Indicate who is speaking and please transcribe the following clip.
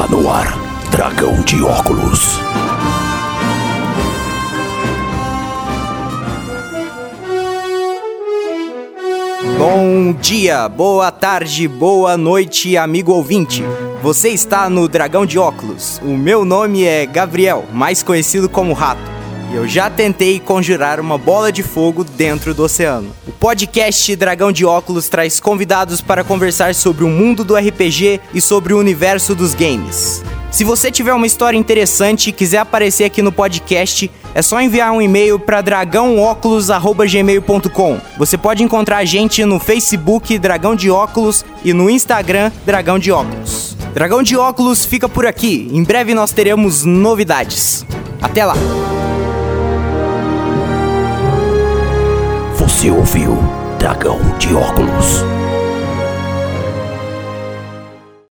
Speaker 1: Está no ar, Dragão de Óculos.
Speaker 2: Bom dia, boa tarde, boa noite, amigo ouvinte. Você está no Dragão de Óculos. O meu nome é Gabriel, mais conhecido como Rato. E eu já tentei conjurar uma bola de fogo dentro do oceano. O podcast Dragão de Óculos traz convidados para conversar sobre o mundo do RPG e sobre o universo dos games. Se você tiver uma história interessante e quiser aparecer aqui no podcast, é só enviar um e-mail para dragãoóculos@gmail.com. Você pode encontrar a gente no Facebook Dragão de Óculos e no Instagram Dragão de Óculos. Dragão de Óculos fica por aqui. Em breve nós teremos novidades. Até lá.
Speaker 1: Você ouviu Dragão de Óculos.